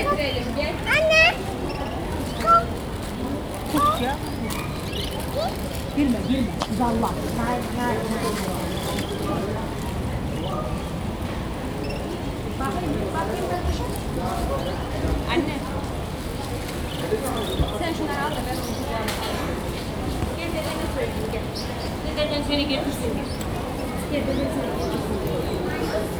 Getirelim gel. Anne. Tut ya. Girme girme. Şu- Anne. Sen şunları al da ben. Gel dedene söyleyeyim gel. Dededen seni getirsin gel. Gel deden seni getirsin.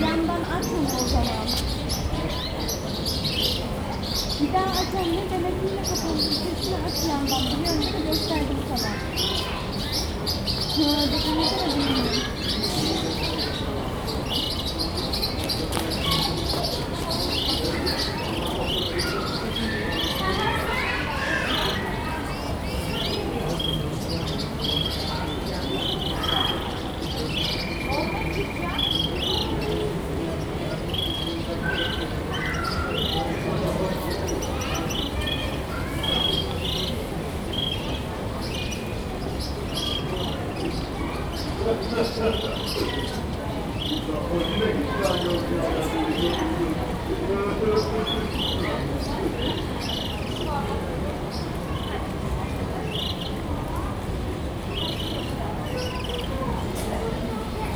yandan açma o zaman. Bir daha aç anne demek yine kapalı. Sesini aç yandan. Biliyor musun? Gösterdim sana. Ha, dokununca da bilmiyorum. Thank you.